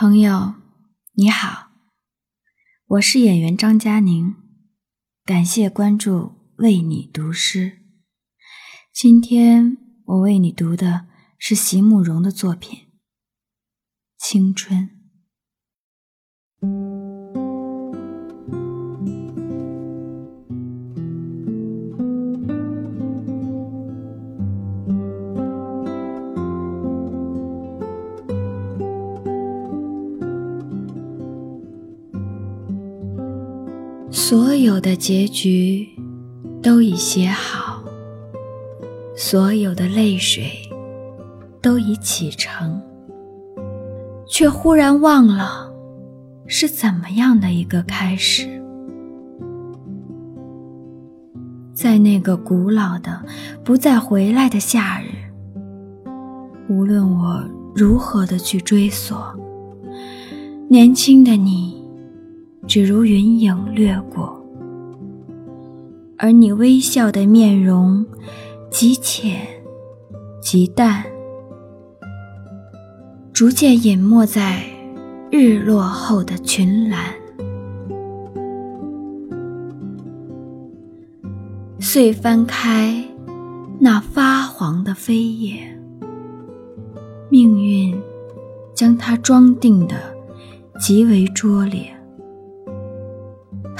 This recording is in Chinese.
朋友，你好，我是演员张嘉宁，感谢关注，为你读诗。今天我为你读的是席慕容的作品《青春》。所有的结局都已写好，所有的泪水都已启程，却忽然忘了是怎么样的一个开始。在那个古老的、不再回来的夏日，无论我如何的去追索，年轻的你。只如云影掠过，而你微笑的面容极浅极淡，逐渐隐没在日落后的群岚。遂翻开那发黄的扉页，命运将它装订的极为拙劣。